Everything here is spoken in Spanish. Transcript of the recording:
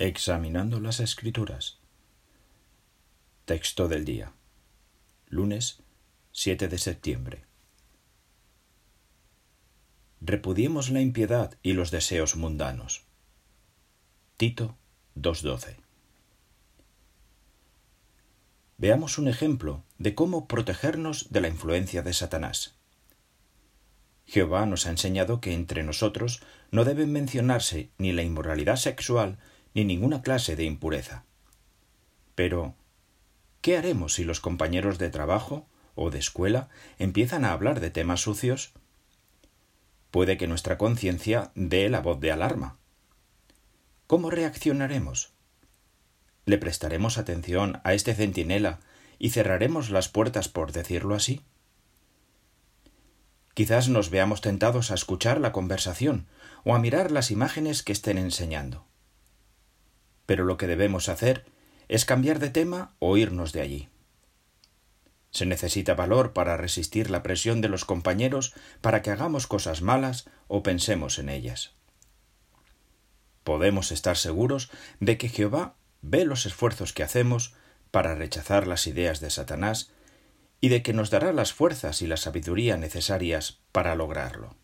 Examinando las Escrituras. Texto del día. Lunes 7 de septiembre. Repudiemos la impiedad y los deseos mundanos. Tito 2.12. Veamos un ejemplo de cómo protegernos de la influencia de Satanás. Jehová nos ha enseñado que entre nosotros no deben mencionarse ni la inmoralidad sexual ni ninguna clase de impureza. Pero, ¿qué haremos si los compañeros de trabajo o de escuela empiezan a hablar de temas sucios? Puede que nuestra conciencia dé la voz de alarma. ¿Cómo reaccionaremos? ¿Le prestaremos atención a este centinela y cerraremos las puertas por decirlo así? Quizás nos veamos tentados a escuchar la conversación o a mirar las imágenes que estén enseñando pero lo que debemos hacer es cambiar de tema o irnos de allí. Se necesita valor para resistir la presión de los compañeros para que hagamos cosas malas o pensemos en ellas. Podemos estar seguros de que Jehová ve los esfuerzos que hacemos para rechazar las ideas de Satanás y de que nos dará las fuerzas y la sabiduría necesarias para lograrlo.